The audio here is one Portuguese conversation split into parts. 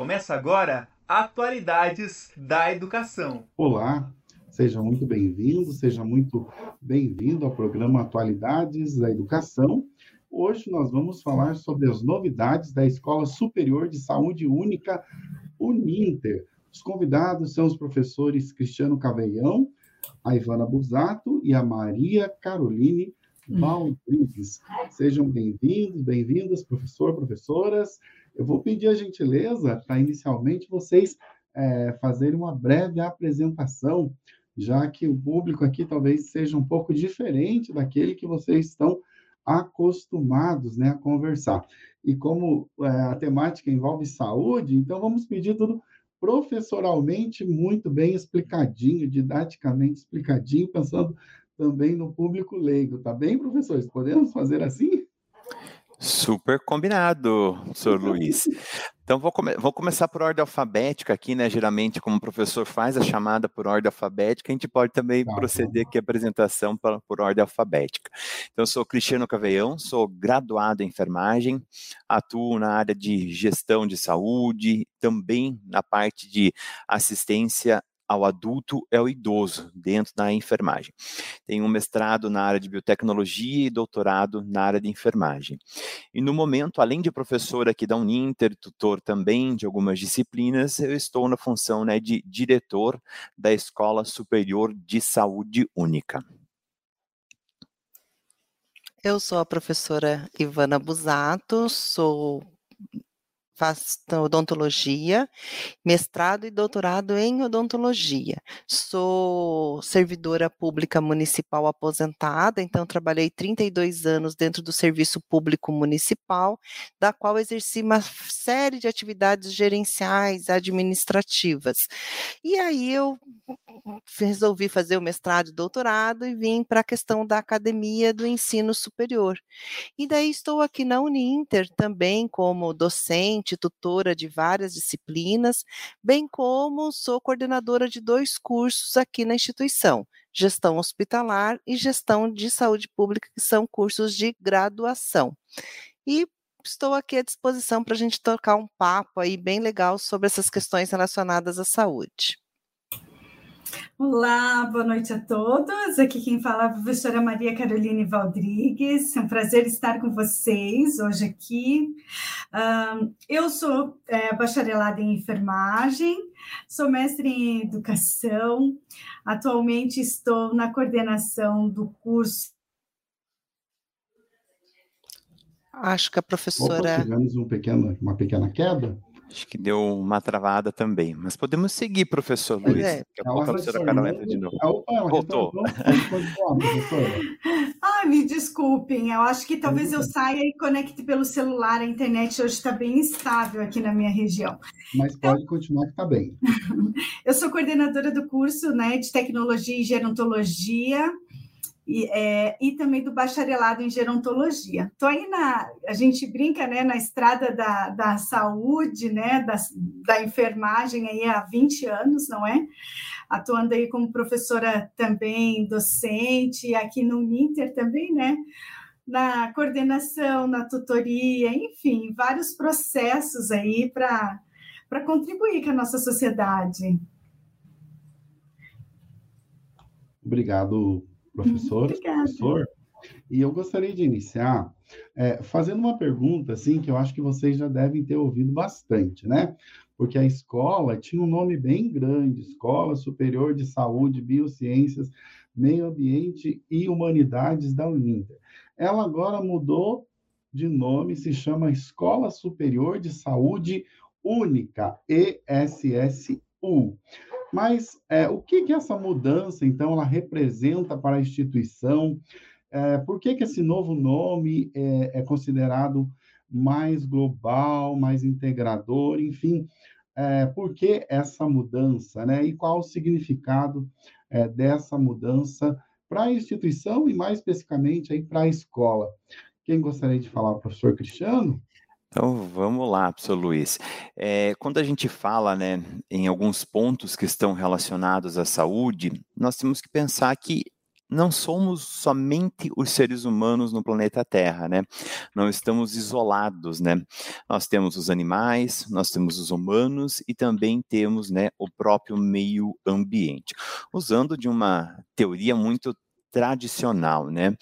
Começa agora Atualidades da Educação. Olá, seja muito bem-vindo, seja muito bem-vindo ao programa Atualidades da Educação. Hoje nós vamos falar sobre as novidades da Escola Superior de Saúde Única Uninter. Os convidados são os professores Cristiano Caveião, a Ivana Busato e a Maria Caroline Rodrigues. Sejam bem-vindos, bem-vindas, professor, professoras. Eu vou pedir a gentileza para inicialmente vocês é, fazerem uma breve apresentação, já que o público aqui talvez seja um pouco diferente daquele que vocês estão acostumados né, a conversar. E como é, a temática envolve saúde, então vamos pedir tudo professoralmente muito bem explicadinho, didaticamente explicadinho, pensando também no público leigo, tá bem, professores? Podemos fazer assim? Super combinado, senhor Luiz. Então, vou, come vou, começar por ordem alfabética aqui, né? Geralmente, como o professor faz a chamada por ordem alfabética, a gente pode também tá, proceder aqui a apresentação pra, por ordem alfabética. Então, eu sou Cristiano Caveião, sou graduado em enfermagem, atuo na área de gestão de saúde, também na parte de assistência ao adulto é o idoso, dentro da enfermagem. Tenho um mestrado na área de biotecnologia e doutorado na área de enfermagem. E no momento, além de professor aqui da Uninter, tutor também de algumas disciplinas, eu estou na função né, de diretor da Escola Superior de Saúde Única. Eu sou a professora Ivana Busato, sou faço odontologia, mestrado e doutorado em odontologia. Sou servidora pública municipal aposentada, então trabalhei 32 anos dentro do serviço público municipal, da qual exerci uma série de atividades gerenciais, administrativas. E aí eu resolvi fazer o mestrado e doutorado e vim para a questão da academia do ensino superior. E daí estou aqui na Uninter também como docente tutora de várias disciplinas, bem como sou coordenadora de dois cursos aqui na instituição, Gestão Hospitalar e Gestão de Saúde Pública, que são cursos de graduação. E estou aqui à disposição para a gente tocar um papo aí bem legal sobre essas questões relacionadas à saúde. Olá, boa noite a todos. Aqui quem fala é a professora Maria Caroline Valdrigues. É um prazer estar com vocês hoje aqui. eu sou é, bacharelada em enfermagem, sou mestre em educação. Atualmente estou na coordenação do curso. Acho que a professora. Opa, tivemos um pequeno, uma pequena queda. Acho que deu uma travada também, mas podemos seguir, professor Luiz. É. Daqui a pouco a professora Carol entra de novo. Voltou. Ai, me desculpem, eu acho que talvez eu saia e conecte pelo celular, a internet hoje está bem instável aqui na minha região. Mas então, pode continuar que está bem. eu sou coordenadora do curso né, de Tecnologia e Gerontologia, e, é, e também do bacharelado em gerontologia. Estou aí na, a gente brinca, né, na estrada da, da saúde, né, da, da enfermagem aí há 20 anos, não é? Atuando aí como professora também, docente, aqui no Uninter também, né? Na coordenação, na tutoria, enfim, vários processos aí para contribuir com a nossa sociedade. Obrigado, professor, professor. E eu gostaria de iniciar é, fazendo uma pergunta, assim, que eu acho que vocês já devem ter ouvido bastante, né? Porque a escola tinha um nome bem grande, Escola Superior de Saúde, Biociências, Meio Ambiente e Humanidades da Uninter. Ela agora mudou de nome, se chama Escola Superior de Saúde Única, ESSU. Mas é, o que, que essa mudança, então, ela representa para a instituição? É, por que, que esse novo nome é, é considerado mais global, mais integrador, enfim, é, por que essa mudança, né? E qual o significado é, dessa mudança para a instituição e mais especificamente aí para a escola? Quem gostaria de falar, professor Cristiano? Então vamos lá, professor Luiz. É, quando a gente fala né, em alguns pontos que estão relacionados à saúde, nós temos que pensar que não somos somente os seres humanos no planeta Terra, né? Não estamos isolados, né? Nós temos os animais, nós temos os humanos e também temos, né, o próprio meio ambiente. Usando de uma teoria muito tradicional, né?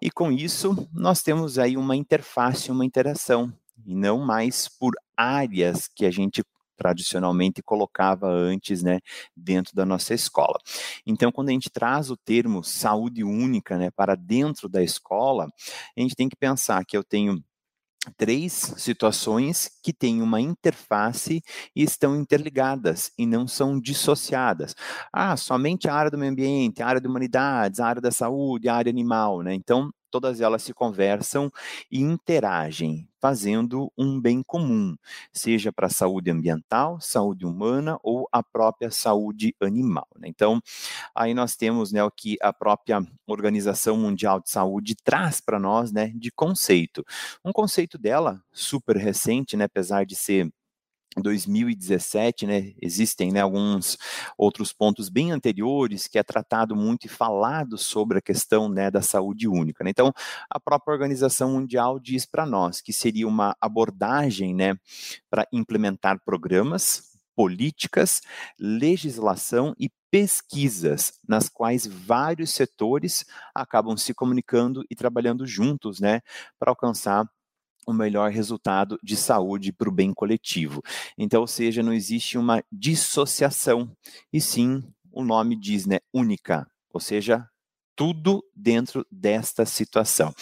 E com isso, nós temos aí uma interface, uma interação, e não mais por áreas que a gente tradicionalmente colocava antes, né, dentro da nossa escola. Então, quando a gente traz o termo saúde única, né, para dentro da escola, a gente tem que pensar que eu tenho três situações que têm uma interface e estão interligadas e não são dissociadas. Ah, somente a área do meio ambiente, a área de humanidades, a área da saúde, a área animal, né? Então, todas elas se conversam e interagem, fazendo um bem comum, seja para a saúde ambiental, saúde humana ou a própria saúde animal. Né? Então, aí nós temos né, o que a própria Organização Mundial de Saúde traz para nós né, de conceito. Um conceito dela super recente, né, apesar de ser 2017, né, existem né, alguns outros pontos bem anteriores que é tratado muito e falado sobre a questão né, da saúde única. Né? Então, a própria Organização Mundial diz para nós que seria uma abordagem né, para implementar programas, políticas, legislação e pesquisas nas quais vários setores acabam se comunicando e trabalhando juntos, né, para alcançar o melhor resultado de saúde para o bem coletivo. Então, ou seja, não existe uma dissociação, e sim, o nome diz, né, única, ou seja, tudo dentro desta situação.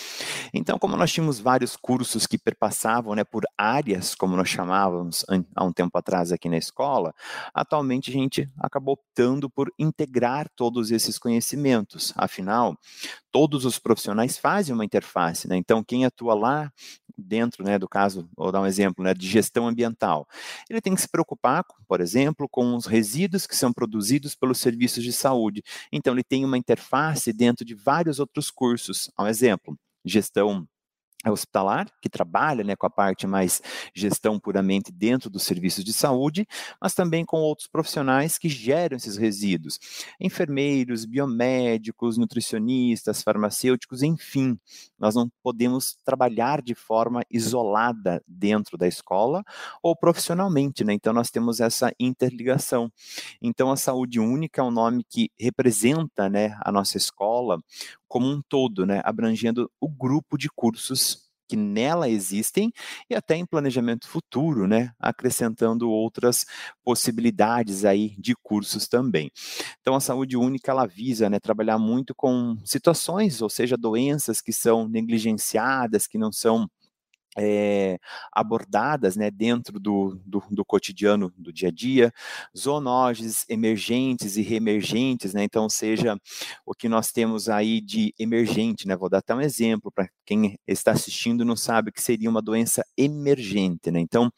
Então, como nós tínhamos vários cursos que perpassavam né, por áreas, como nós chamávamos há um tempo atrás aqui na escola, atualmente a gente acabou optando por integrar todos esses conhecimentos. Afinal, todos os profissionais fazem uma interface, né? Então, quem atua lá dentro, né, do caso, vou dar um exemplo, né, de gestão ambiental, ele tem que se preocupar, por exemplo, com os resíduos que são produzidos pelos serviços de saúde. Então, ele tem uma interface dentro de vários outros cursos. Um exemplo, gestão hospitalar, que trabalha né, com a parte mais gestão puramente dentro dos serviços de saúde, mas também com outros profissionais que geram esses resíduos. Enfermeiros, biomédicos, nutricionistas, farmacêuticos, enfim. Nós não podemos trabalhar de forma isolada dentro da escola ou profissionalmente, né? Então nós temos essa interligação. Então a saúde única é um nome que representa, né, a nossa escola como um todo, né, abrangendo o grupo de cursos que nela existem e até em planejamento futuro, né, acrescentando outras possibilidades aí de cursos também. Então a saúde única ela visa, né, trabalhar muito com situações, ou seja, doenças que são negligenciadas, que não são é, abordadas né, dentro do, do, do, cotidiano do dia a dia, zoonoses emergentes e reemergentes, né, então seja o que nós temos aí de emergente, né, vou dar até um exemplo para quem está assistindo não sabe que seria uma doença emergente, né, então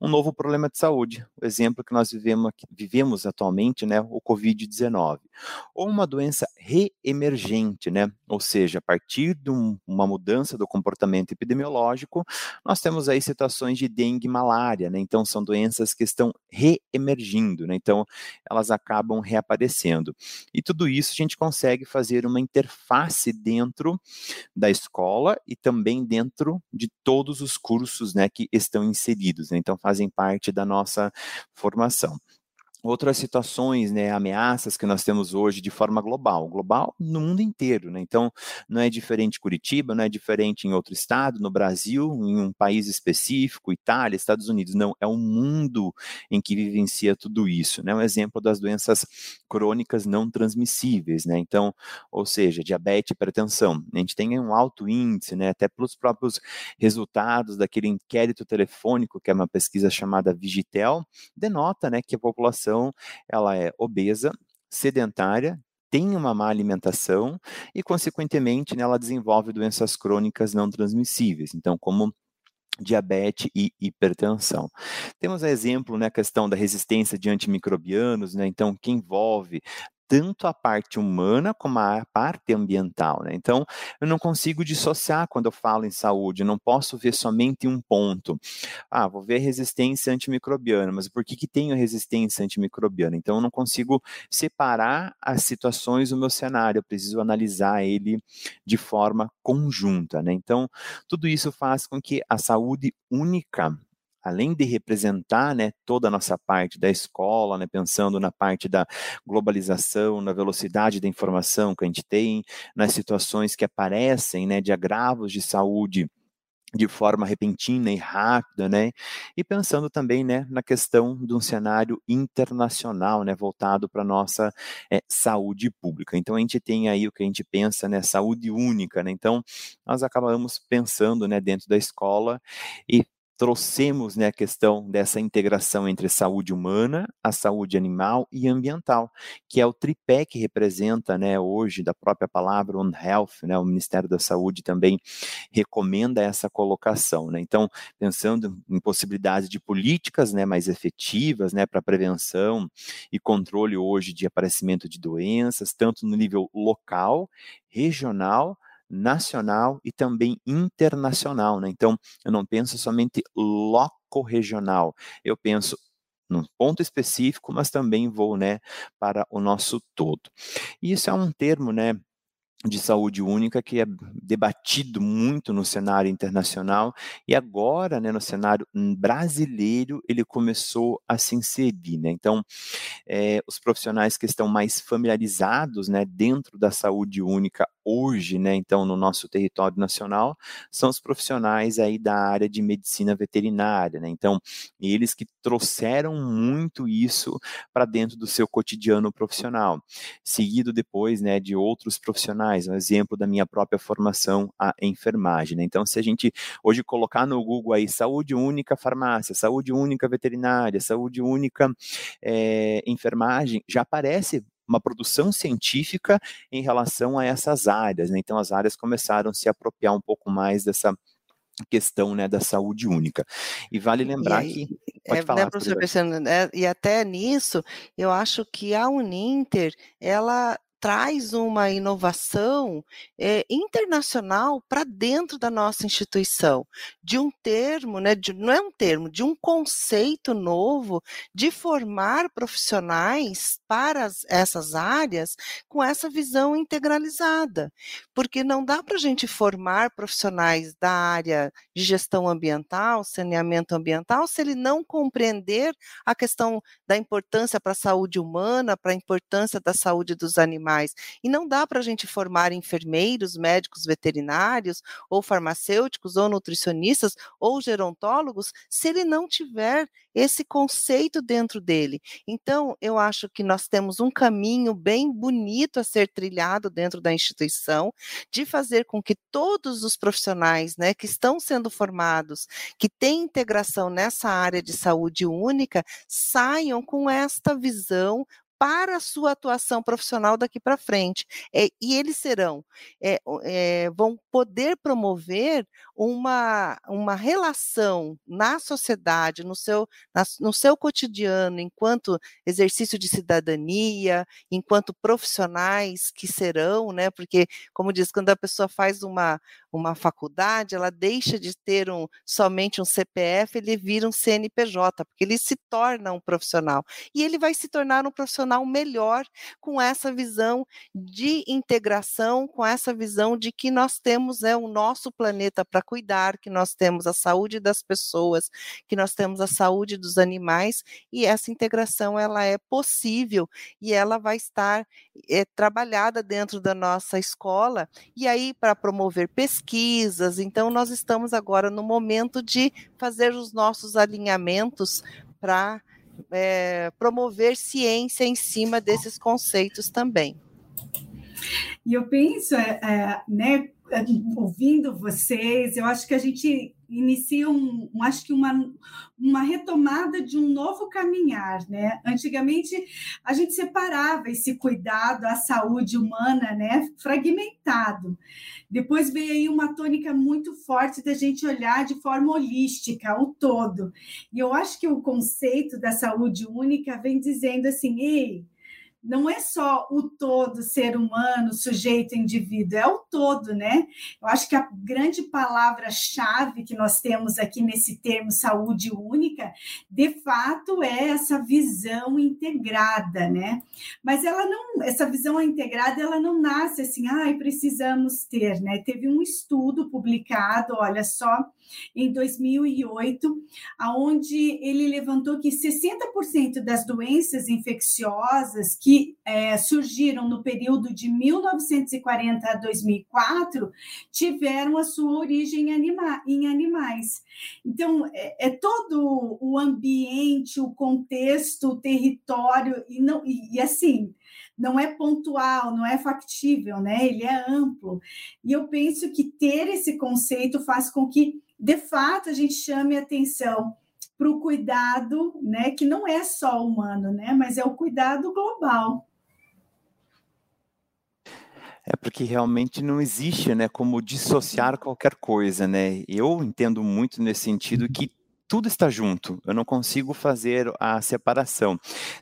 um novo problema de saúde, o exemplo que nós vivemos, vivemos atualmente, né, o Covid-19, ou uma doença reemergente, né, ou seja, a partir de um, uma mudança do comportamento epidemiológico, nós temos aí situações de dengue e malária, né? Então são doenças que estão reemergindo, né? Então elas acabam reaparecendo. E tudo isso a gente consegue fazer uma interface dentro da escola e também dentro de todos os cursos, né, que estão inseridos, né? Então fazem parte da nossa formação outras situações, né, ameaças que nós temos hoje de forma global, global no mundo inteiro, né? Então, não é diferente Curitiba, não é diferente em outro estado, no Brasil, em um país específico, Itália, Estados Unidos, não, é o mundo em que vivencia tudo isso, né? Um exemplo das doenças crônicas não transmissíveis, né? Então, ou seja, diabetes hipertensão. A gente tem um alto índice, né, até pelos próprios resultados daquele inquérito telefônico, que é uma pesquisa chamada Vigitel, denota, né, que a população população ela é obesa, sedentária, tem uma má alimentação e, consequentemente, né, ela desenvolve doenças crônicas não transmissíveis. Então, como diabetes e hipertensão. Temos exemplo, né, a questão da resistência de antimicrobianos, né, então que envolve tanto a parte humana como a parte ambiental, né? Então, eu não consigo dissociar quando eu falo em saúde, não posso ver somente um ponto. Ah, vou ver resistência antimicrobiana, mas por que que tenho resistência antimicrobiana? Então, eu não consigo separar as situações do meu cenário, eu preciso analisar ele de forma conjunta, né? Então, tudo isso faz com que a saúde única além de representar né, toda a nossa parte da escola, né, pensando na parte da globalização, na velocidade da informação que a gente tem, nas situações que aparecem né, de agravos de saúde de forma repentina e rápida, né? E pensando também, né, na questão de um cenário internacional, né, voltado para nossa é, saúde pública. Então a gente tem aí o que a gente pensa, né, saúde única, né? Então nós acabamos pensando, né, dentro da escola e trouxemos né, a questão dessa integração entre saúde humana, a saúde animal e ambiental, que é o tripé que representa né, hoje da própria palavra One Health, né, o Ministério da Saúde também recomenda essa colocação. Né? Então, pensando em possibilidades de políticas né, mais efetivas né, para prevenção e controle hoje de aparecimento de doenças, tanto no nível local, regional, nacional e também internacional. Né? Então, eu não penso somente loco-regional, eu penso num ponto específico, mas também vou né, para o nosso todo. E isso é um termo né, de saúde única que é debatido muito no cenário internacional e agora, né, no cenário brasileiro, ele começou a se inserir, né? Então, é, os profissionais que estão mais familiarizados, né, dentro da saúde única hoje, né, então no nosso território nacional, são os profissionais aí da área de medicina veterinária, né? Então, eles que trouxeram muito isso para dentro do seu cotidiano profissional, seguido depois, né, de outros profissionais, um exemplo da minha própria formação a enfermagem, né? Então, se a gente hoje colocar no Google aí saúde única farmácia, saúde única veterinária, saúde única é, enfermagem, já aparece uma produção científica em relação a essas áreas. Né? Então, as áreas começaram a se apropriar um pouco mais dessa questão né, da saúde única. E vale lembrar aí, que. Pode é, falar, né, professor é, e até nisso, eu acho que a Uninter, ela traz uma inovação é, internacional para dentro da nossa instituição, de um termo, né, de, não é um termo, de um conceito novo de formar profissionais para as, essas áreas com essa visão integralizada, porque não dá para a gente formar profissionais da área de gestão ambiental, saneamento ambiental, se ele não compreender a questão da importância para a saúde humana, para a importância da saúde dos animais e não dá para a gente formar enfermeiros, médicos veterinários, ou farmacêuticos, ou nutricionistas, ou gerontólogos, se ele não tiver esse conceito dentro dele. Então, eu acho que nós temos um caminho bem bonito a ser trilhado dentro da instituição, de fazer com que todos os profissionais né, que estão sendo formados, que têm integração nessa área de saúde única, saiam com esta visão para a sua atuação profissional daqui para frente. É, e eles serão, é, é, vão poder promover uma, uma relação na sociedade, no seu, na, no seu cotidiano, enquanto exercício de cidadania, enquanto profissionais que serão, né? Porque, como diz, quando a pessoa faz uma, uma faculdade, ela deixa de ter um, somente um CPF, ele vira um CNPJ, porque ele se torna um profissional. E ele vai se tornar um profissional melhor com essa visão de integração, com essa visão de que nós temos é, o nosso planeta para cuidar, que nós temos a saúde das pessoas, que nós temos a saúde dos animais, e essa integração ela é possível e ela vai estar é, trabalhada dentro da nossa escola, e aí para promover pesquisa, pesquisas. Então, nós estamos agora no momento de fazer os nossos alinhamentos para é, promover ciência em cima desses conceitos também. E eu penso, é, é, né, ouvindo vocês, eu acho que a gente inicia um, um, acho que uma, uma retomada de um novo caminhar, né? Antigamente a gente separava esse cuidado à saúde humana, né, fragmentado. Depois veio aí uma tônica muito forte da gente olhar de forma holística o todo. E eu acho que o conceito da saúde única vem dizendo assim, ei, não é só o todo ser humano, sujeito, indivíduo, é o todo, né? Eu acho que a grande palavra-chave que nós temos aqui nesse termo saúde única, de fato, é essa visão integrada, né? Mas ela não, essa visão integrada, ela não nasce assim, ai, ah, precisamos ter, né? Teve um estudo publicado, olha só, em 2008, aonde ele levantou que 60% das doenças infecciosas que é, surgiram no período de 1940 a 2004 tiveram a sua origem anima em animais. Então, é, é, todo o ambiente, o contexto, o território, e, não, e, e assim, não é pontual, não é factível, né? Ele é amplo. E eu penso que ter esse conceito faz com que de fato, a gente chame atenção para o cuidado, né, que não é só humano, né, mas é o cuidado global. É porque realmente não existe, né, como dissociar qualquer coisa, né? Eu entendo muito nesse sentido que tudo está junto, eu não consigo fazer a separação.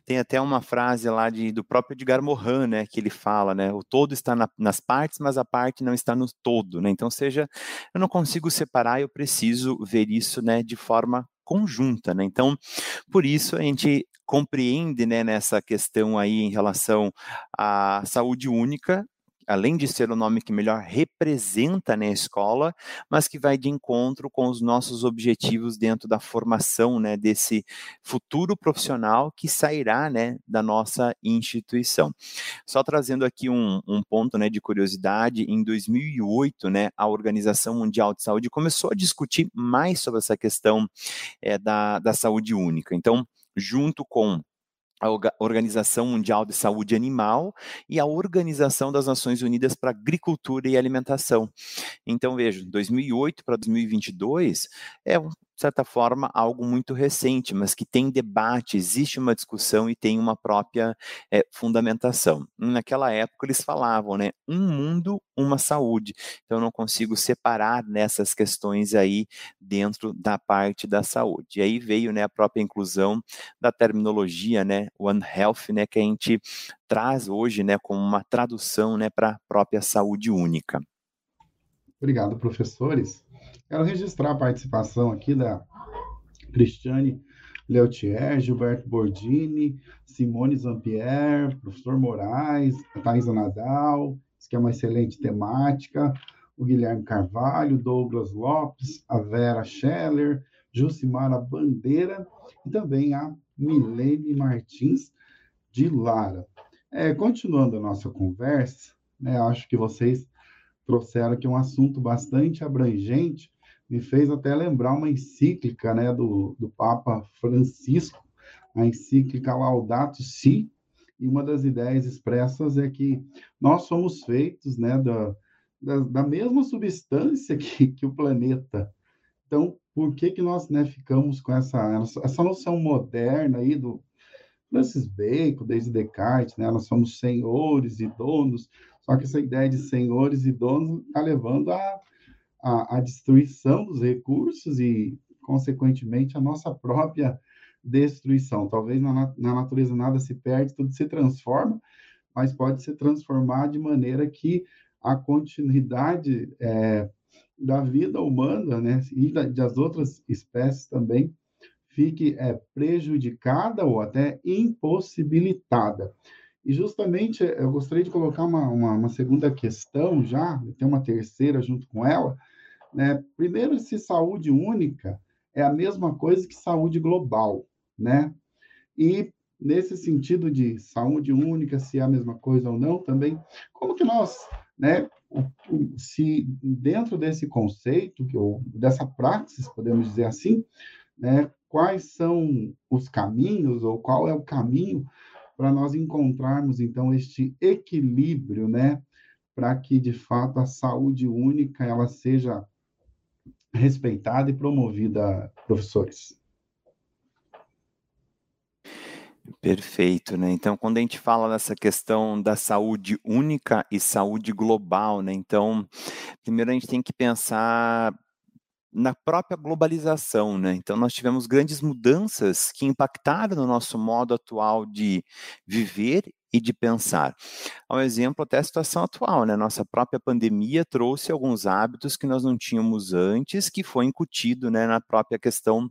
Tem até uma frase lá de, do próprio Edgar Morin, né, que ele fala, né, o todo está na, nas partes, mas a parte não está no todo, né, então seja, eu não consigo separar, eu preciso ver isso, né, de forma conjunta, né, então, por isso a gente compreende, né, nessa questão aí em relação à saúde única, além de ser o nome que melhor representa né, a escola, mas que vai de encontro com os nossos objetivos dentro da formação né, desse futuro profissional que sairá né, da nossa instituição. Só trazendo aqui um, um ponto né, de curiosidade, em 2008, né, a Organização Mundial de Saúde começou a discutir mais sobre essa questão é, da, da saúde única. Então, junto com a Organização Mundial de Saúde Animal e a Organização das Nações Unidas para Agricultura e Alimentação. Então, veja, 2008 para 2022 é certa forma, algo muito recente, mas que tem debate, existe uma discussão e tem uma própria é, fundamentação. Naquela época eles falavam, né, um mundo, uma saúde. Então eu não consigo separar nessas questões aí dentro da parte da saúde. E aí veio, né, a própria inclusão da terminologia, né, One Health, né, que a gente traz hoje, né, como uma tradução, né, para a própria saúde única. Obrigado, professores. Quero registrar a participação aqui da Cristiane Leutier, Gilberto Bordini, Simone Zampier, professor Moraes, Thaisa Nadal, isso que é uma excelente temática, o Guilherme Carvalho, Douglas Lopes, a Vera Scheller, Jucimara Bandeira e também a Milene Martins de Lara. É, continuando a nossa conversa, né, acho que vocês trouxeram aqui um assunto bastante abrangente me fez até lembrar uma encíclica né, do, do Papa Francisco, a encíclica Laudato Si, e uma das ideias expressas é que nós somos feitos né, da, da, da mesma substância que, que o planeta. Então, por que, que nós né, ficamos com essa, essa noção moderna aí do Francis Bacon, desde Descartes, né? Nós somos senhores e donos, só que essa ideia de senhores e donos está levando a a, a destruição dos recursos e, consequentemente, a nossa própria destruição. Talvez na, na natureza nada se perde, tudo se transforma, mas pode se transformar de maneira que a continuidade é, da vida humana, né, e da, das outras espécies também, fique é, prejudicada ou até impossibilitada. E justamente eu gostaria de colocar uma, uma, uma segunda questão já, tem uma terceira junto com ela, né? Primeiro, se saúde única é a mesma coisa que saúde global, né? E nesse sentido de saúde única, se é a mesma coisa ou não, também, como que nós, né, se dentro desse conceito, ou dessa praxis, podemos dizer assim, né, quais são os caminhos, ou qual é o caminho para nós encontrarmos, então, este equilíbrio, né, para que, de fato, a saúde única, ela seja respeitada e promovida, professores. Perfeito, né? Então, quando a gente fala dessa questão da saúde única e saúde global, né? Então, primeiro a gente tem que pensar na própria globalização, né? Então, nós tivemos grandes mudanças que impactaram no nosso modo atual de viver e de pensar. Um exemplo até a situação atual, né? Nossa própria pandemia trouxe alguns hábitos que nós não tínhamos antes, que foi incutido, né, na própria questão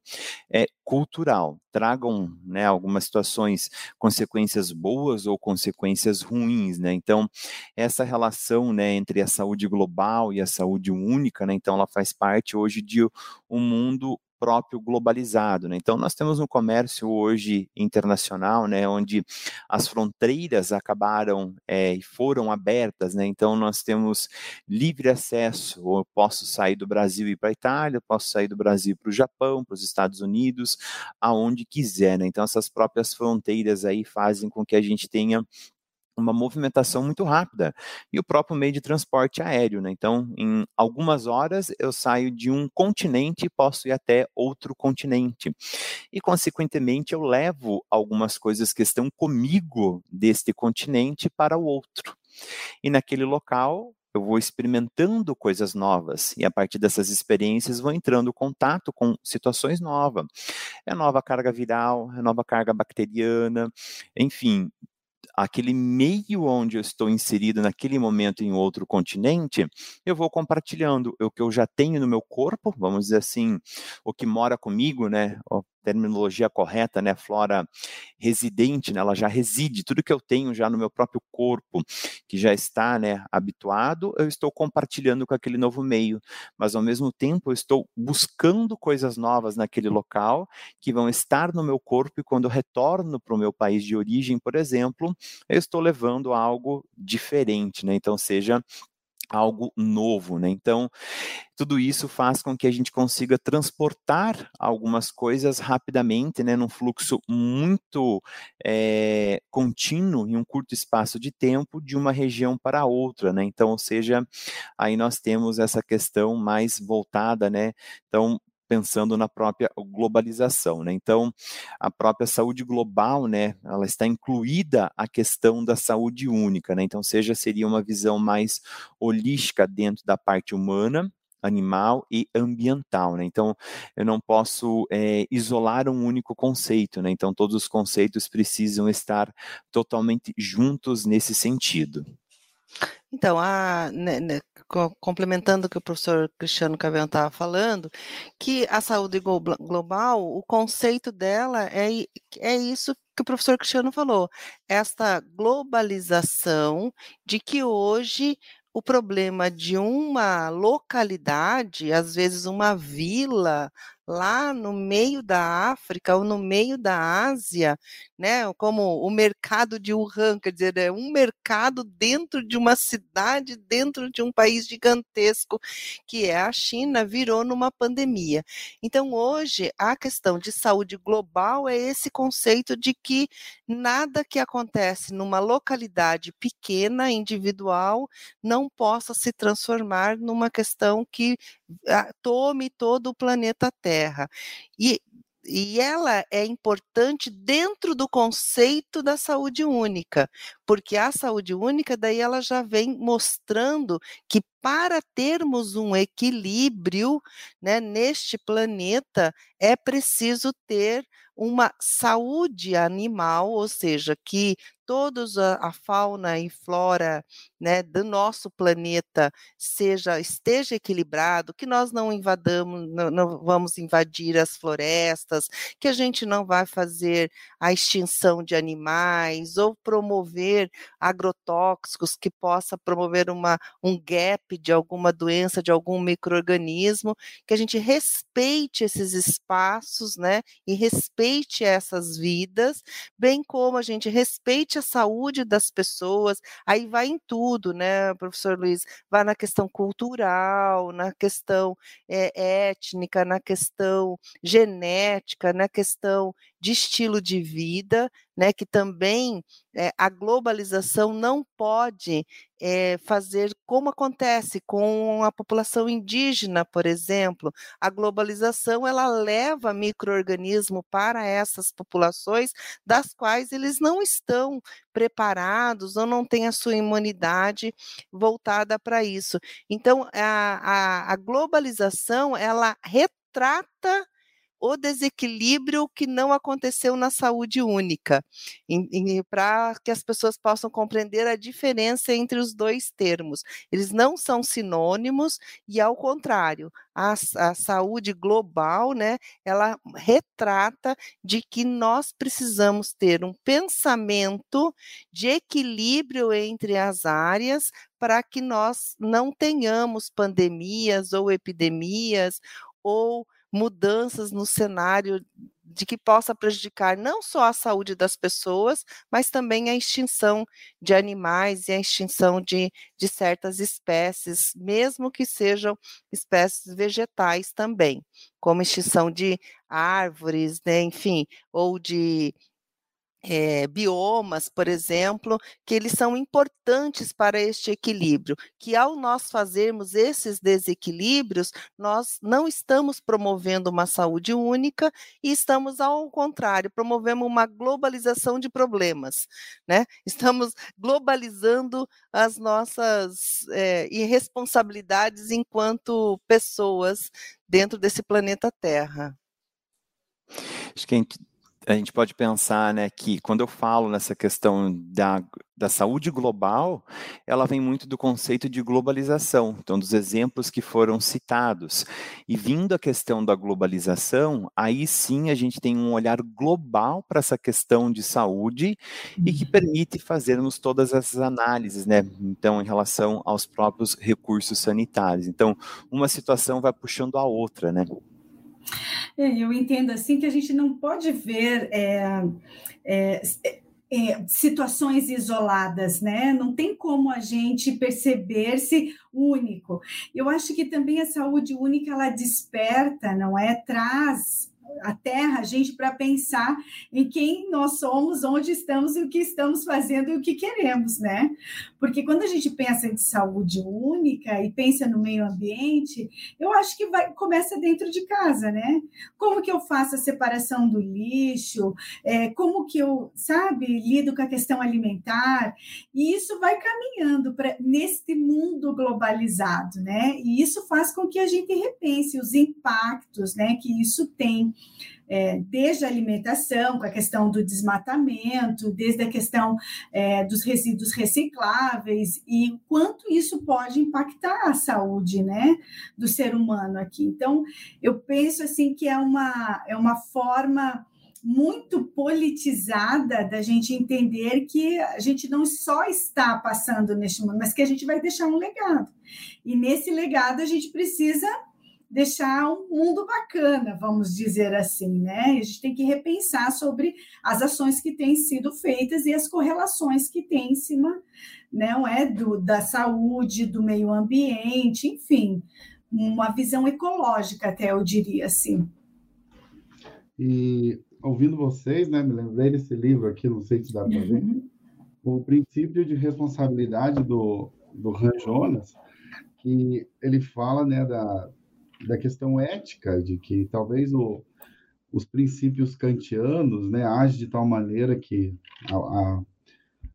é, cultural. Tragam, né, algumas situações, consequências boas ou consequências ruins, né? Então, essa relação, né, entre a saúde global e a saúde única, né? Então, ela faz parte hoje de um mundo próprio globalizado. Né? Então, nós temos um comércio hoje internacional, né, onde as fronteiras acabaram é, e foram abertas. Né? Então, nós temos livre acesso. Eu posso sair do Brasil e ir para a Itália, posso sair do Brasil para o Japão, para os Estados Unidos, aonde quiser. Né? Então, essas próprias fronteiras aí fazem com que a gente tenha uma movimentação muito rápida e o próprio meio de transporte aéreo, né? Então, em algumas horas eu saio de um continente e posso ir até outro continente. E consequentemente eu levo algumas coisas que estão comigo deste continente para o outro. E naquele local eu vou experimentando coisas novas e a partir dessas experiências vou entrando em contato com situações novas. É nova carga viral, é nova carga bacteriana, enfim, aquele meio onde eu estou inserido naquele momento em outro continente, eu vou compartilhando o que eu já tenho no meu corpo, vamos dizer assim, o que mora comigo, né? terminologia correta, né, flora residente, né, ela já reside, tudo que eu tenho já no meu próprio corpo, que já está, né, habituado, eu estou compartilhando com aquele novo meio, mas ao mesmo tempo eu estou buscando coisas novas naquele local, que vão estar no meu corpo e quando eu retorno para o meu país de origem, por exemplo, eu estou levando algo diferente, né, então seja algo novo, né? Então, tudo isso faz com que a gente consiga transportar algumas coisas rapidamente, né, num fluxo muito é, contínuo em um curto espaço de tempo de uma região para outra, né? Então, ou seja, aí nós temos essa questão mais voltada, né? Então, pensando na própria globalização, né? Então, a própria saúde global, né, ela está incluída a questão da saúde única, né? Então, seja seria uma visão mais holística dentro da parte humana, animal e ambiental, né? Então, eu não posso é, isolar um único conceito, né? Então, todos os conceitos precisam estar totalmente juntos nesse sentido. Então, a, né, né, complementando o que o professor Cristiano Cabelo estava falando, que a saúde global, o conceito dela é, é isso que o professor Cristiano falou, esta globalização de que hoje o problema de uma localidade, às vezes uma vila, lá no meio da África ou no meio da Ásia, né, como o mercado de Wuhan, quer dizer, é um mercado dentro de uma cidade, dentro de um país gigantesco, que é a China, virou numa pandemia. Então, hoje, a questão de saúde global é esse conceito de que nada que acontece numa localidade pequena, individual, não possa se transformar numa questão que tome todo o planeta Terra. E e ela é importante dentro do conceito da saúde única, porque a saúde única daí ela já vem mostrando que para termos um equilíbrio né, neste planeta é preciso ter uma saúde animal, ou seja, que todos a, fauna e flora né, do nosso planeta seja esteja equilibrado, que nós não invadamos, não, não, vamos invadir as florestas, que a gente não vai fazer a extinção de animais ou promover agrotóxicos que possa promover uma, um gap de alguma doença, de algum microorganismo, que a gente respeite esses espaços, né, e respeite essas vidas, bem como a gente respeite a saúde das pessoas, aí vai em tudo, né, professor Luiz? Vai na questão cultural, na questão é, étnica, na questão genética, na questão de estilo de vida, né, que também é, a globalização não pode é, fazer como acontece com a população indígena, por exemplo. A globalização ela leva microorganismo para essas populações das quais eles não estão preparados ou não têm a sua imunidade voltada para isso. Então, a, a, a globalização ela retrata o desequilíbrio que não aconteceu na saúde única, para que as pessoas possam compreender a diferença entre os dois termos. Eles não são sinônimos e, ao contrário, a, a saúde global, né, ela retrata de que nós precisamos ter um pensamento de equilíbrio entre as áreas para que nós não tenhamos pandemias ou epidemias ou mudanças no cenário de que possa prejudicar não só a saúde das pessoas, mas também a extinção de animais e a extinção de, de certas espécies, mesmo que sejam espécies vegetais também, como extinção de árvores, né, enfim, ou de é, biomas, por exemplo, que eles são importantes para este equilíbrio, que ao nós fazermos esses desequilíbrios, nós não estamos promovendo uma saúde única e estamos, ao contrário, promovendo uma globalização de problemas, né? Estamos globalizando as nossas é, irresponsabilidades enquanto pessoas dentro desse planeta Terra. Acho que a gente a gente pode pensar né, que quando eu falo nessa questão da, da saúde global, ela vem muito do conceito de globalização, então dos exemplos que foram citados. E vindo a questão da globalização, aí sim a gente tem um olhar global para essa questão de saúde e que uhum. permite fazermos todas essas análises, né? Então, em relação aos próprios recursos sanitários. Então, uma situação vai puxando a outra, né? É, eu entendo assim que a gente não pode ver é, é, é, situações isoladas, né? Não tem como a gente perceber-se único. Eu acho que também a saúde única ela desperta, não é? Traz a Terra, a gente, para pensar em quem nós somos, onde estamos e o que estamos fazendo e o que queremos, né? Porque quando a gente pensa em saúde única e pensa no meio ambiente, eu acho que vai, começa dentro de casa, né? Como que eu faço a separação do lixo? É, como que eu, sabe, lido com a questão alimentar? E isso vai caminhando para neste mundo globalizado, né? E isso faz com que a gente repense os impactos, né, que isso tem é, desde a alimentação, com a questão do desmatamento, desde a questão é, dos resíduos recicláveis e quanto isso pode impactar a saúde né, do ser humano aqui. Então, eu penso assim que é uma, é uma forma muito politizada da gente entender que a gente não só está passando neste mundo, mas que a gente vai deixar um legado. E nesse legado a gente precisa deixar um mundo bacana, vamos dizer assim, né? A gente tem que repensar sobre as ações que têm sido feitas e as correlações que tem em cima, não é, do, da saúde, do meio ambiente, enfim, uma visão ecológica até eu diria assim. E ouvindo vocês, né, me lembrei desse livro aqui, não sei se dá para ver, o princípio de responsabilidade do do Han Jonas, que ele fala, né, da da questão ética, de que talvez o, os princípios kantianos né, agem de tal maneira que a, a,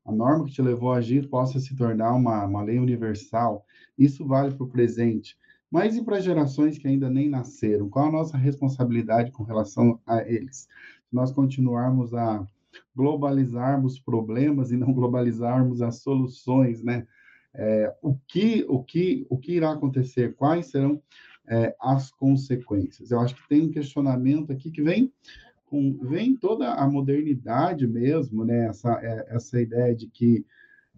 a, norma que te levou a agir possa se tornar uma, uma lei universal. Isso vale para o presente. Mas e para gerações que ainda nem nasceram? Qual a nossa responsabilidade com relação a eles? Se nós continuarmos a globalizarmos problemas e não globalizarmos as soluções, né? É, o que o que o que irá acontecer? Quais serão é, as consequências. Eu acho que tem um questionamento aqui que vem com vem toda a modernidade mesmo, né? Essa, é, essa ideia de que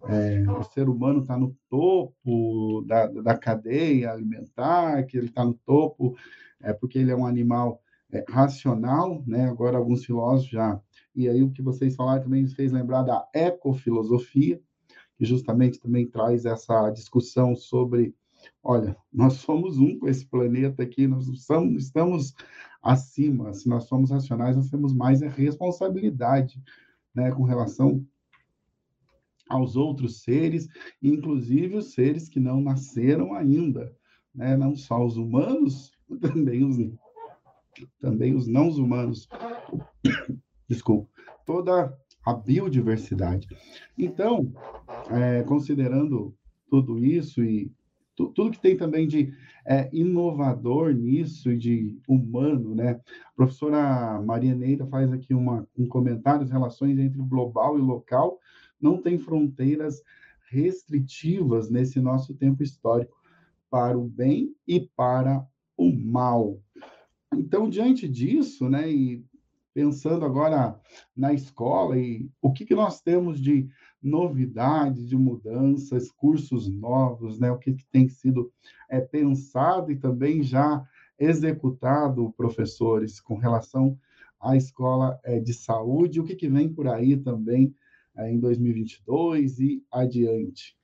é, o ser humano está no topo da, da cadeia alimentar, que ele está no topo é, porque ele é um animal é, racional, né? Agora alguns filósofos já e aí o que vocês falaram também me fez lembrar da ecofilosofia, que justamente também traz essa discussão sobre olha, nós somos um com esse planeta aqui, nós somos, estamos acima. Se nós somos racionais, nós temos mais responsabilidade né, com relação aos outros seres, inclusive os seres que não nasceram ainda, né? não só os humanos, também os, também os não humanos. Desculpa, toda a biodiversidade. Então, é, considerando tudo isso e tudo que tem também de é, inovador nisso e de humano, né? A professora Maria Neida faz aqui uma, um comentário, as relações entre global e local não tem fronteiras restritivas nesse nosso tempo histórico, para o bem e para o mal. Então, diante disso, né, e pensando agora na escola e o que, que nós temos de novidades, de mudanças, cursos novos, né? O que, que tem sido é, pensado e também já executado, professores, com relação à escola é, de saúde, o que, que vem por aí também é, em 2022 e adiante.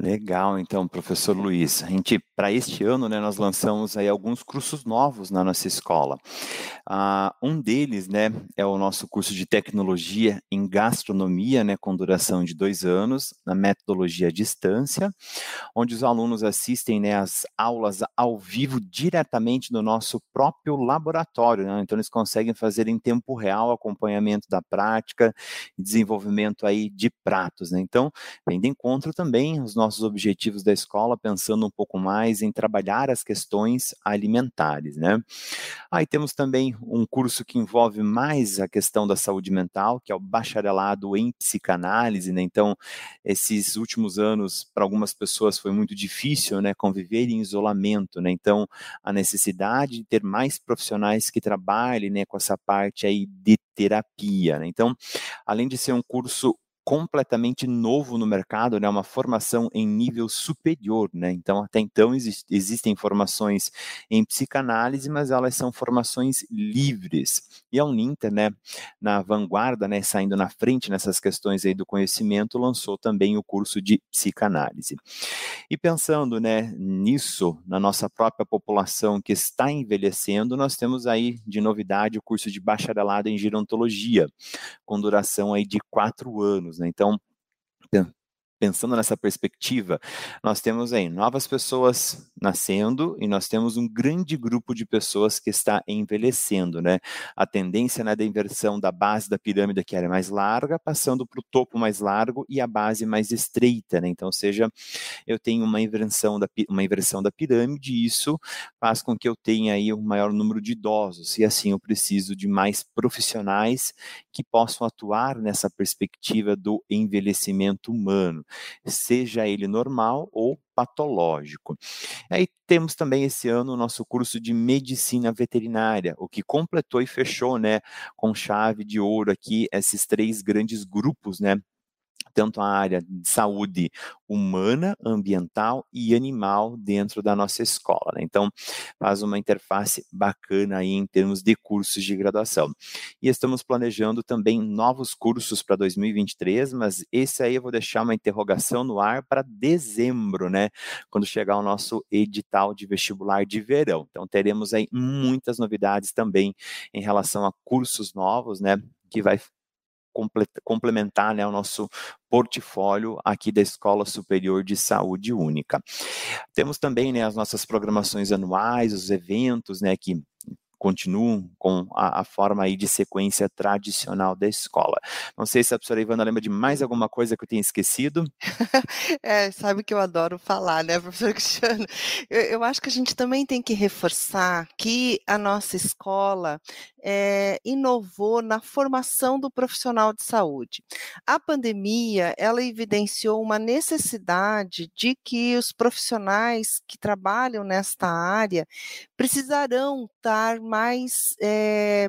Legal, então, professor Luiz. A gente, para este ano, né, nós lançamos aí alguns cursos novos na nossa escola. Uh, um deles, né, é o nosso curso de tecnologia em gastronomia, né, com duração de dois anos, na metodologia à distância, onde os alunos assistem, né, as aulas ao vivo diretamente no nosso próprio laboratório, né? Então, eles conseguem fazer em tempo real acompanhamento da prática desenvolvimento aí de pratos, né? Então, vem de encontro também os nossos nossos objetivos da escola, pensando um pouco mais em trabalhar as questões alimentares, né? Aí temos também um curso que envolve mais a questão da saúde mental, que é o bacharelado em psicanálise, né? Então, esses últimos anos, para algumas pessoas foi muito difícil, né, conviver em isolamento, né? Então, a necessidade de ter mais profissionais que trabalhem, né, com essa parte aí de terapia, né? Então, além de ser um curso completamente novo no mercado, né, uma formação em nível superior, né? Então, até então exist, existem formações em psicanálise, mas elas são formações livres. E a Uninter, né, na vanguarda, né, saindo na frente nessas questões aí do conhecimento, lançou também o curso de psicanálise. E pensando, né, nisso, na nossa própria população que está envelhecendo, nós temos aí de novidade o curso de bacharelado em gerontologia, com duração aí de quatro anos né? Então, pensando nessa perspectiva, nós temos aí novas pessoas nascendo e nós temos um grande grupo de pessoas que está envelhecendo, né? A tendência né, da inversão da base da pirâmide que era mais larga, passando para o topo mais largo e a base mais estreita, né? Então, ou seja, eu tenho uma inversão da, uma inversão da pirâmide e isso faz com que eu tenha aí um maior número de idosos e assim eu preciso de mais profissionais que possam atuar nessa perspectiva do envelhecimento humano seja ele normal ou patológico. Aí temos também esse ano o nosso curso de medicina veterinária, o que completou e fechou, né, com chave de ouro aqui esses três grandes grupos, né, tanto a área de saúde humana, ambiental e animal dentro da nossa escola. Né? Então, faz uma interface bacana aí em termos de cursos de graduação. E estamos planejando também novos cursos para 2023, mas esse aí eu vou deixar uma interrogação no ar para dezembro, né? Quando chegar o nosso edital de vestibular de verão. Então, teremos aí muitas novidades também em relação a cursos novos, né? Que vai complementar né, o nosso portfólio aqui da Escola Superior de Saúde Única. Temos também né, as nossas programações anuais, os eventos né, que continuam com a, a, forma aí de sequência tradicional da escola. Não sei se a professora Ivana lembra de mais alguma coisa que eu tenha esquecido. é, sabe que eu adoro falar, né, professor Cristiano? Eu, eu, acho que a gente também tem que reforçar que a nossa escola é, inovou na formação do profissional de saúde. A pandemia, ela evidenciou uma necessidade de que os profissionais que trabalham nesta área precisarão estar mais é,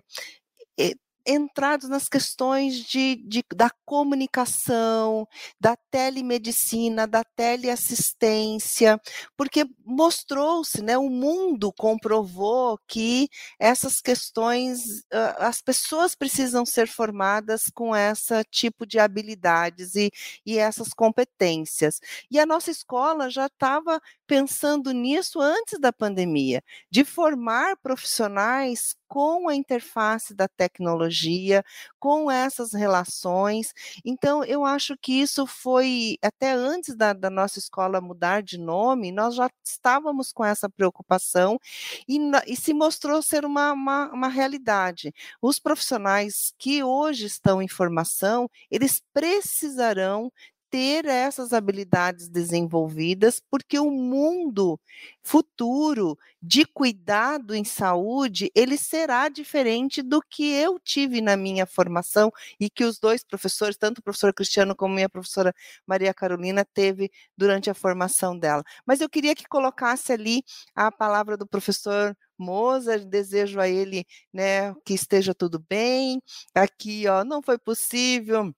entrados nas questões de, de, da comunicação, da telemedicina, da teleassistência, porque mostrou-se, né, o mundo comprovou que essas questões, as pessoas precisam ser formadas com esse tipo de habilidades e, e essas competências. E a nossa escola já estava pensando nisso antes da pandemia, de formar profissionais com a interface da tecnologia, com essas relações. Então, eu acho que isso foi, até antes da, da nossa escola mudar de nome, nós já estávamos com essa preocupação e, e se mostrou ser uma, uma, uma realidade. Os profissionais que hoje estão em formação, eles precisarão ter essas habilidades desenvolvidas, porque o mundo futuro de cuidado em saúde, ele será diferente do que eu tive na minha formação e que os dois professores, tanto o professor Cristiano como minha professora Maria Carolina, teve durante a formação dela. Mas eu queria que colocasse ali a palavra do professor Mozart, desejo a ele, né, que esteja tudo bem. Aqui, ó, não foi possível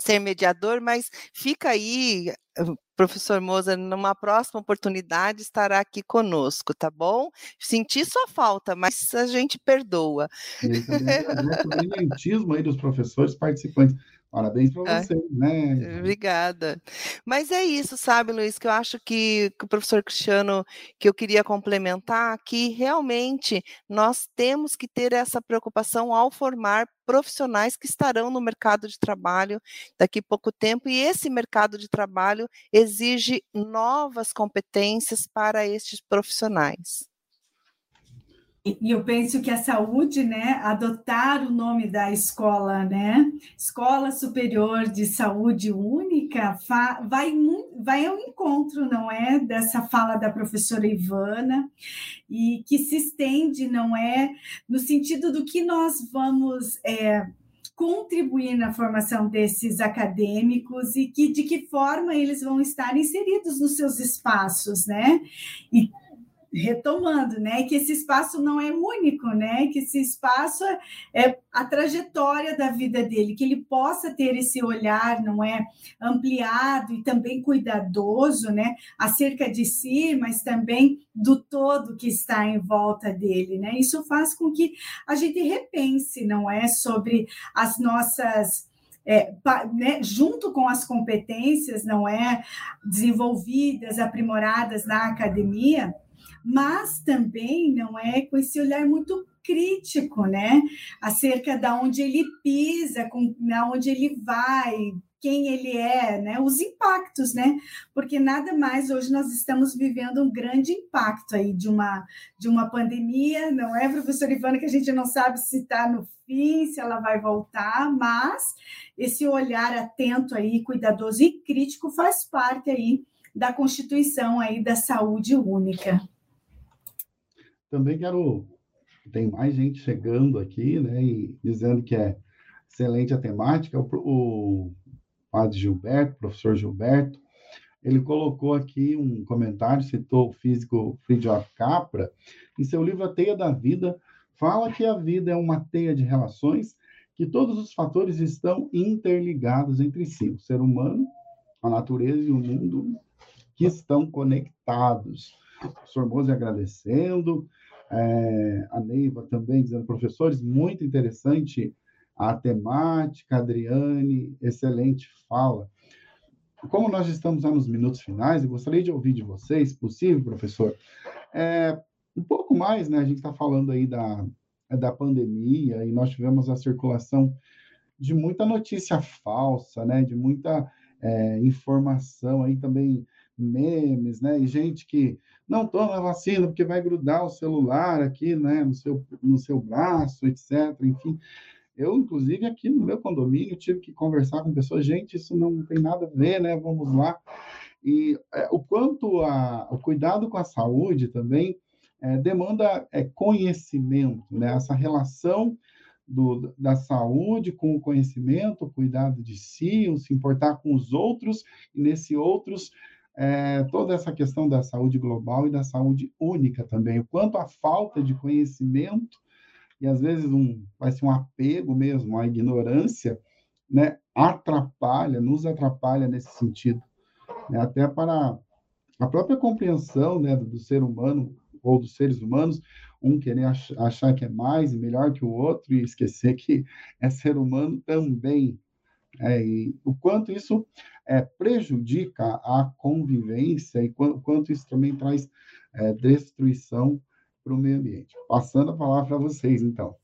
ser mediador, mas fica aí, professor Moza, numa próxima oportunidade estará aqui conosco, tá bom? Senti sua falta, mas a gente perdoa. O brilhantismo aí dos professores participantes. Parabéns para você, né? Obrigada. Mas é isso, sabe, Luiz, que eu acho que, que, o professor Cristiano, que eu queria complementar, que realmente nós temos que ter essa preocupação ao formar profissionais que estarão no mercado de trabalho daqui a pouco tempo, e esse mercado de trabalho exige novas competências para estes profissionais. E eu penso que a saúde, né, adotar o nome da escola, né, Escola Superior de Saúde Única, vai, vai ao encontro, não é, dessa fala da professora Ivana, e que se estende, não é, no sentido do que nós vamos é, contribuir na formação desses acadêmicos e que de que forma eles vão estar inseridos nos seus espaços, né? E retomando, né, que esse espaço não é único, né, que esse espaço é, é, a trajetória da vida dele, que ele possa ter esse olhar, não é, ampliado e também cuidadoso, né, acerca de si, mas também do todo que está em volta dele, né, isso faz com que a gente repense, não é, sobre as nossas é, né, junto com as competências, não é, desenvolvidas, aprimoradas na academia, mas também não é com esse olhar muito crítico, né? Acerca da onde ele pisa, com, na onde ele vai, quem ele é, né? Os impactos, né? Porque nada mais hoje nós estamos vivendo um grande impacto aí de uma de uma pandemia, não é, professor Ivana, que a gente não sabe se está no fim, se ela vai voltar, mas esse olhar atento aí, cuidadoso e crítico faz parte aí da constituição aí da saúde única. Também quero. Tem mais gente chegando aqui, né? E dizendo que é excelente a temática. O, o padre Gilberto, professor Gilberto, ele colocou aqui um comentário, citou o físico Fridtjof Capra, em seu livro A Teia da Vida, fala que a vida é uma teia de relações, que todos os fatores estão interligados entre si. O ser humano, a natureza e o mundo que estão conectados. O Mose agradecendo, é, a Neiva também dizendo, professores, muito interessante a temática, Adriane, excelente fala. Como nós estamos já nos minutos finais, eu gostaria de ouvir de vocês, possível, professor, é, um pouco mais, né? A gente está falando aí da, da pandemia e nós tivemos a circulação de muita notícia falsa, né? De muita é, informação aí também memes, né? E gente que não toma vacina porque vai grudar o celular aqui, né, no seu, no seu braço, etc. Enfim, eu, inclusive, aqui no meu condomínio, tive que conversar com pessoas, gente, isso não tem nada a ver, né? Vamos lá. E é, o quanto a, o cuidado com a saúde também é, demanda é, conhecimento, né? Essa relação do, da saúde com o conhecimento, o cuidado de si, o se importar com os outros, e nesse outros é, toda essa questão da saúde global e da saúde única também, o quanto a falta de conhecimento e às vezes um vai ser um apego mesmo à ignorância, né, atrapalha, nos atrapalha nesse sentido, né, até para a própria compreensão, né, do, ser humano ou dos seres humanos, um querer ach achar que é mais e melhor que o outro e esquecer que é ser humano também, é, o quanto isso é, prejudica a convivência e quanto, quanto isso também traz é, destruição para o meio ambiente. Passando a palavra para vocês, então.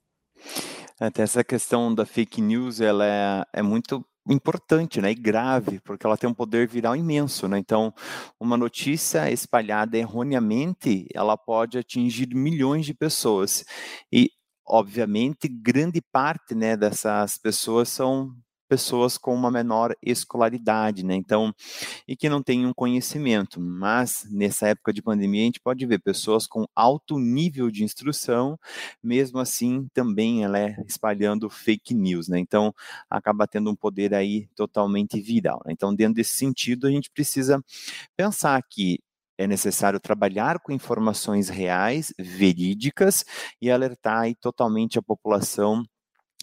Até essa questão da fake news, ela é, é muito importante, né, e grave, porque ela tem um poder viral imenso, né? Então, uma notícia espalhada erroneamente, ela pode atingir milhões de pessoas. E obviamente grande parte, né, dessas pessoas são pessoas com uma menor escolaridade, né? Então, e que não têm um conhecimento. Mas nessa época de pandemia a gente pode ver pessoas com alto nível de instrução, mesmo assim também ela é espalhando fake news, né? Então acaba tendo um poder aí totalmente viral. Né? Então, dentro desse sentido, a gente precisa pensar que é necessário trabalhar com informações reais, verídicas e alertar aí totalmente a população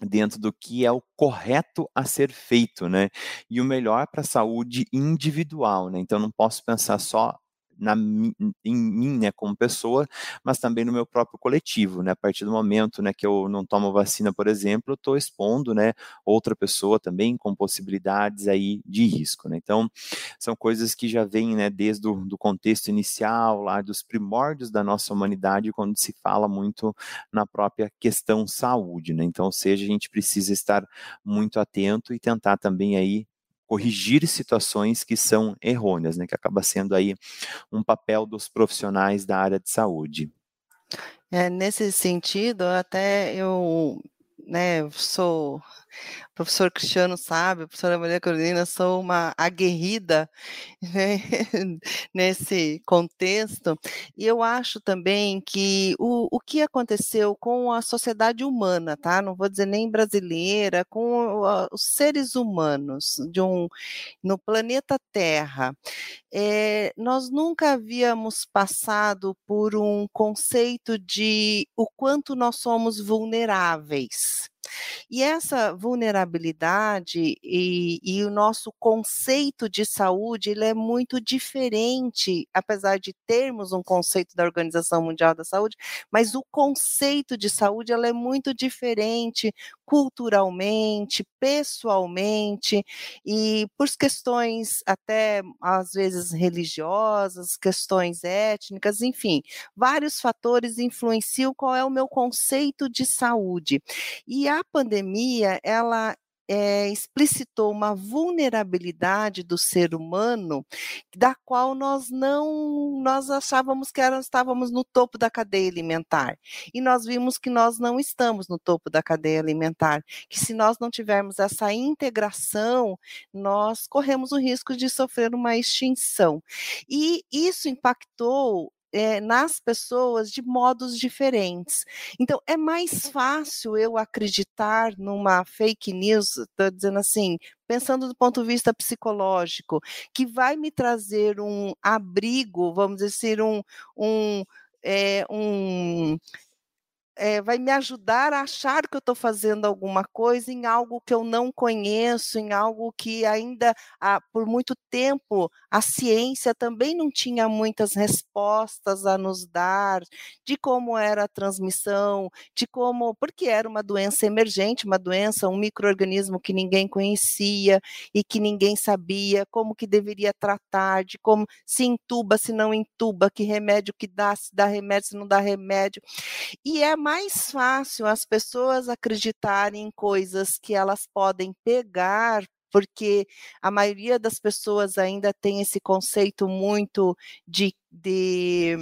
dentro do que é o correto a ser feito, né? E o melhor para a saúde individual, né? Então não posso pensar só na, em mim, né, como pessoa, mas também no meu próprio coletivo, né, a partir do momento, né, que eu não tomo vacina, por exemplo, eu estou expondo, né, outra pessoa também com possibilidades aí de risco, né, então são coisas que já vêm, né, desde o do contexto inicial, lá dos primórdios da nossa humanidade, quando se fala muito na própria questão saúde, né, então, ou seja, a gente precisa estar muito atento e tentar também aí corrigir situações que são errôneas, né, que acaba sendo aí um papel dos profissionais da área de saúde. É, nesse sentido, até eu né, sou o professor Cristiano sabe, a professora Maria Carolina, sou uma aguerrida né, nesse contexto, e eu acho também que o, o que aconteceu com a sociedade humana, tá? Não vou dizer nem brasileira, com os seres humanos de um, no planeta Terra, é, nós nunca havíamos passado por um conceito de o quanto nós somos vulneráveis. E essa vulnerabilidade e, e, o nosso conceito de saúde ele é muito diferente, apesar de termos um conceito da Organização Mundial da Saúde, mas o conceito de saúde ela é muito diferente culturalmente, pessoalmente e por questões até às vezes religiosas, questões étnicas, enfim, vários fatores influenciam qual é o meu conceito de saúde. E a pandemia, ela é, explicitou uma vulnerabilidade do ser humano da qual nós não nós achávamos que era, estávamos no topo da cadeia alimentar. E nós vimos que nós não estamos no topo da cadeia alimentar que se nós não tivermos essa integração nós corremos o risco de sofrer uma extinção. E isso impactou é, nas pessoas de modos diferentes. Então, é mais fácil eu acreditar numa fake news, estou dizendo assim, pensando do ponto de vista psicológico, que vai me trazer um abrigo, vamos dizer, um, um, é, um é, vai me ajudar a achar que eu estou fazendo alguma coisa em algo que eu não conheço, em algo que ainda ah, por muito tempo a ciência também não tinha muitas respostas a nos dar de como era a transmissão, de como, porque era uma doença emergente, uma doença, um microorganismo que ninguém conhecia e que ninguém sabia como que deveria tratar, de como se entuba, se não entuba, que remédio que dá, se dá remédio, se não dá remédio. E é mais fácil as pessoas acreditarem em coisas que elas podem pegar porque a maioria das pessoas ainda tem esse conceito muito de, de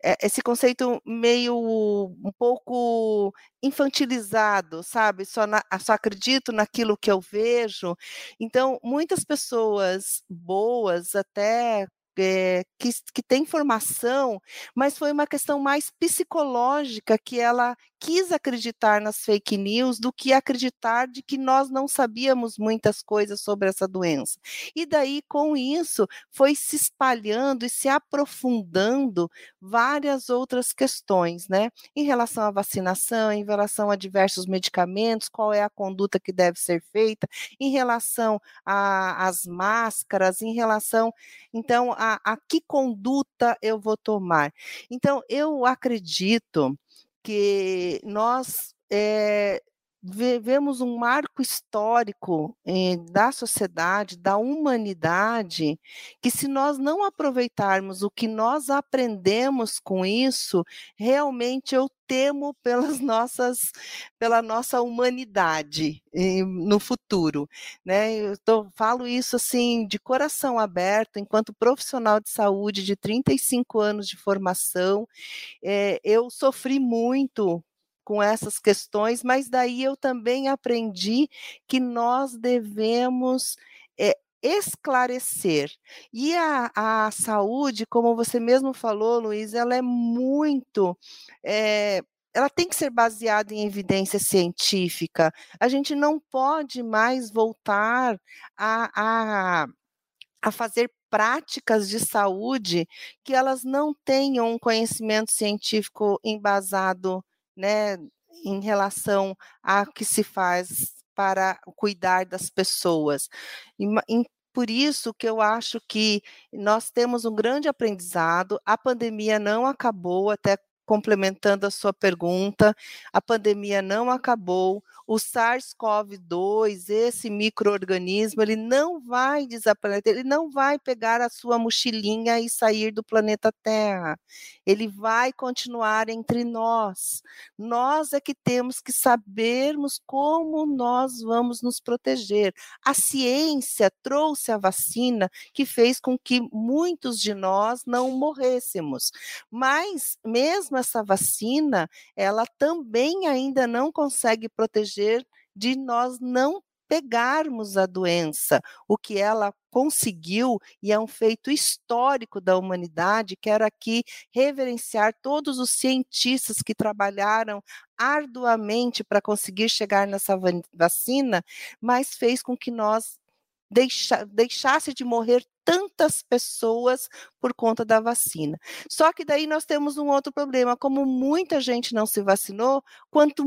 é, esse conceito meio um pouco infantilizado, sabe? Só, na, só acredito naquilo que eu vejo. Então, muitas pessoas boas, até é, que, que tem formação, mas foi uma questão mais psicológica que ela quis acreditar nas fake news do que acreditar de que nós não sabíamos muitas coisas sobre essa doença. E daí, com isso, foi se espalhando e se aprofundando várias outras questões, né? Em relação à vacinação, em relação a diversos medicamentos, qual é a conduta que deve ser feita, em relação às máscaras, em relação, então, a, a que conduta eu vou tomar. Então, eu acredito que nós é, vivemos um marco histórico eh, da sociedade, da humanidade, que se nós não aproveitarmos o que nós aprendemos com isso, realmente eu temo pelas nossas, pela nossa humanidade eh, no futuro, né? Eu tô, falo isso assim de coração aberto, enquanto profissional de saúde de 35 anos de formação, eh, eu sofri muito com essas questões, mas daí eu também aprendi que nós devemos é, esclarecer. E a, a saúde, como você mesmo falou, Luiz, ela é muito. É, ela tem que ser baseada em evidência científica. A gente não pode mais voltar a, a, a fazer práticas de saúde que elas não tenham um conhecimento científico embasado né, em relação a que se faz para cuidar das pessoas. E, por isso que eu acho que nós temos um grande aprendizado, a pandemia não acabou, até complementando a sua pergunta, a pandemia não acabou, o SARS-CoV-2, esse microorganismo, ele não vai desaparecer, ele não vai pegar a sua mochilinha e sair do planeta Terra. Ele vai continuar entre nós. Nós é que temos que sabermos como nós vamos nos proteger. A ciência trouxe a vacina que fez com que muitos de nós não morrêssemos. Mas mesmo essa vacina, ela também ainda não consegue proteger proteger de nós não pegarmos a doença. O que ela conseguiu, e é um feito histórico da humanidade, quero aqui reverenciar todos os cientistas que trabalharam arduamente para conseguir chegar nessa vacina, mas fez com que nós deixa, deixasse de morrer tantas pessoas por conta da vacina. Só que daí nós temos um outro problema, como muita gente não se vacinou, quanto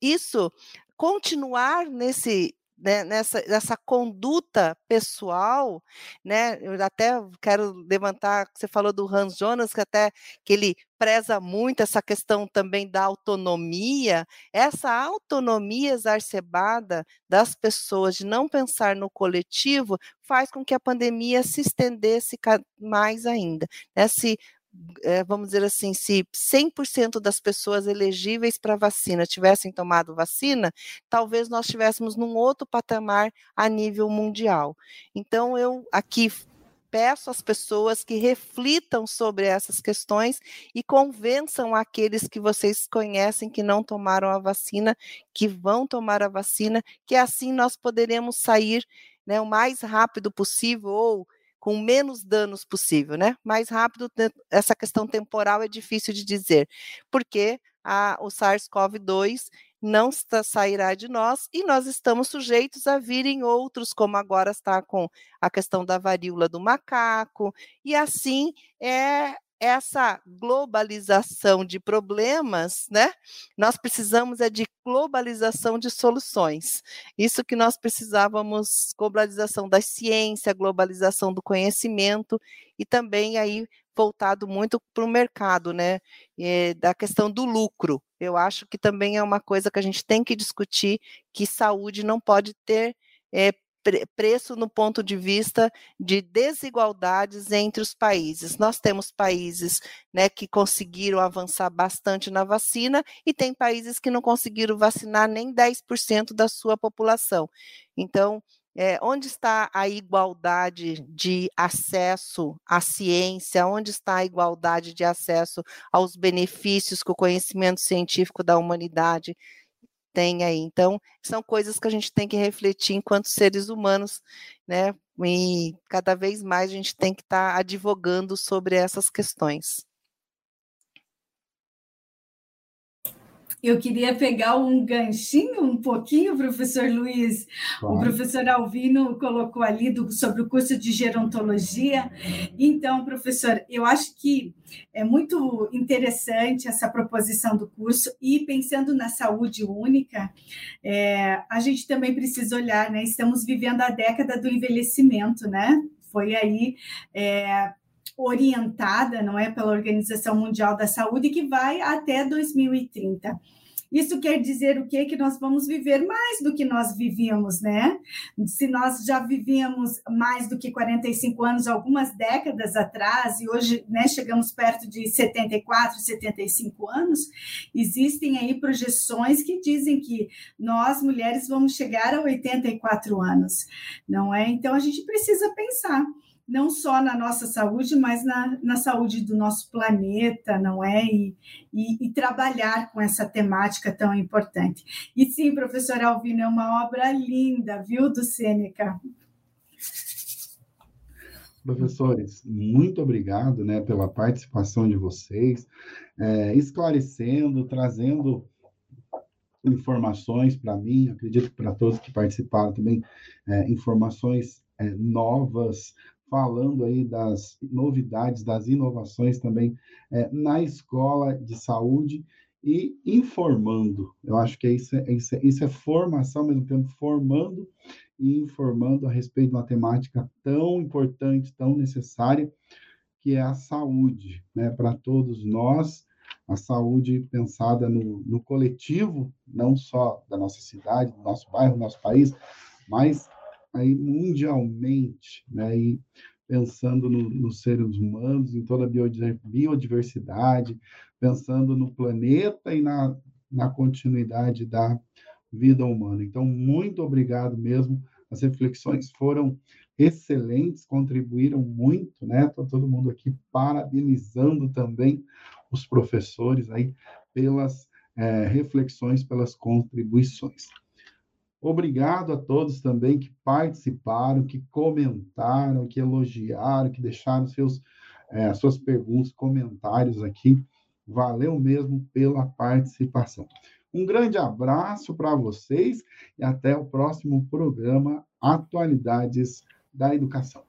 isso continuar nesse né, nessa, nessa conduta pessoal, né? Eu até quero levantar, você falou do Hans Jonas, que até que ele preza muito essa questão também da autonomia, essa autonomia exacerbada das pessoas de não pensar no coletivo faz com que a pandemia se estendesse mais ainda. Né? Se é, vamos dizer assim, se 100% das pessoas elegíveis para vacina tivessem tomado vacina, talvez nós estivéssemos num outro patamar a nível mundial. Então, eu aqui peço às pessoas que reflitam sobre essas questões e convençam aqueles que vocês conhecem que não tomaram a vacina, que vão tomar a vacina, que assim nós poderemos sair né, o mais rápido possível ou com menos danos possível, né? Mais rápido, essa questão temporal é difícil de dizer, porque a, o SARS-CoV-2 não está, sairá de nós e nós estamos sujeitos a virem outros, como agora está com a questão da varíola do macaco, e assim é essa globalização de problemas, né? Nós precisamos é de globalização de soluções. Isso que nós precisávamos, globalização da ciência, globalização do conhecimento e também aí voltado muito para o mercado, né? É, da questão do lucro. Eu acho que também é uma coisa que a gente tem que discutir que saúde não pode ter é, preço no ponto de vista de desigualdades entre os países. Nós temos países né, que conseguiram avançar bastante na vacina e tem países que não conseguiram vacinar nem 10% da sua população. Então, é, onde está a igualdade de acesso à ciência? Onde está a igualdade de acesso aos benefícios que o conhecimento científico da humanidade tem aí. Então, são coisas que a gente tem que refletir enquanto seres humanos, né? E cada vez mais a gente tem que estar tá advogando sobre essas questões. Eu queria pegar um ganchinho um pouquinho, professor Luiz. Claro. O professor Alvino colocou ali do, sobre o curso de gerontologia. Então, professor, eu acho que é muito interessante essa proposição do curso e pensando na saúde única, é, a gente também precisa olhar, né? Estamos vivendo a década do envelhecimento, né? Foi aí é, orientada, não é, pela Organização Mundial da Saúde, que vai até 2030. Isso quer dizer o quê? Que nós vamos viver mais do que nós vivíamos, né? Se nós já vivíamos mais do que 45 anos algumas décadas atrás, e hoje né, chegamos perto de 74, 75 anos, existem aí projeções que dizem que nós, mulheres, vamos chegar a 84 anos, não é? Então a gente precisa pensar não só na nossa saúde, mas na, na saúde do nosso planeta, não é? E, e, e, trabalhar com essa temática tão importante. E sim, professor Alvino, é uma obra linda, viu, do Sêneca. Professores, muito obrigado né, pela participação de vocês, é, esclarecendo, trazendo informações para mim, acredito que para todos que participaram também, é, informações é, novas, falando aí das novidades, das inovações também é, na escola de saúde e informando. Eu acho que isso é, isso, é, isso é formação, ao mesmo tempo formando e informando a respeito de uma temática tão importante, tão necessária, que é a saúde, né, para todos nós, a saúde pensada no, no coletivo, não só da nossa cidade, do nosso bairro, do nosso país, mas aí mundialmente, né? E pensando no, nos seres humanos, em toda a biodiversidade, pensando no planeta e na, na continuidade da vida humana. Então, muito obrigado mesmo. As reflexões foram excelentes, contribuíram muito, né? Tô todo mundo aqui parabenizando também os professores aí pelas é, reflexões, pelas contribuições. Obrigado a todos também que participaram, que comentaram, que elogiaram, que deixaram seus, é, suas perguntas, comentários aqui. Valeu mesmo pela participação. Um grande abraço para vocês e até o próximo programa Atualidades da Educação.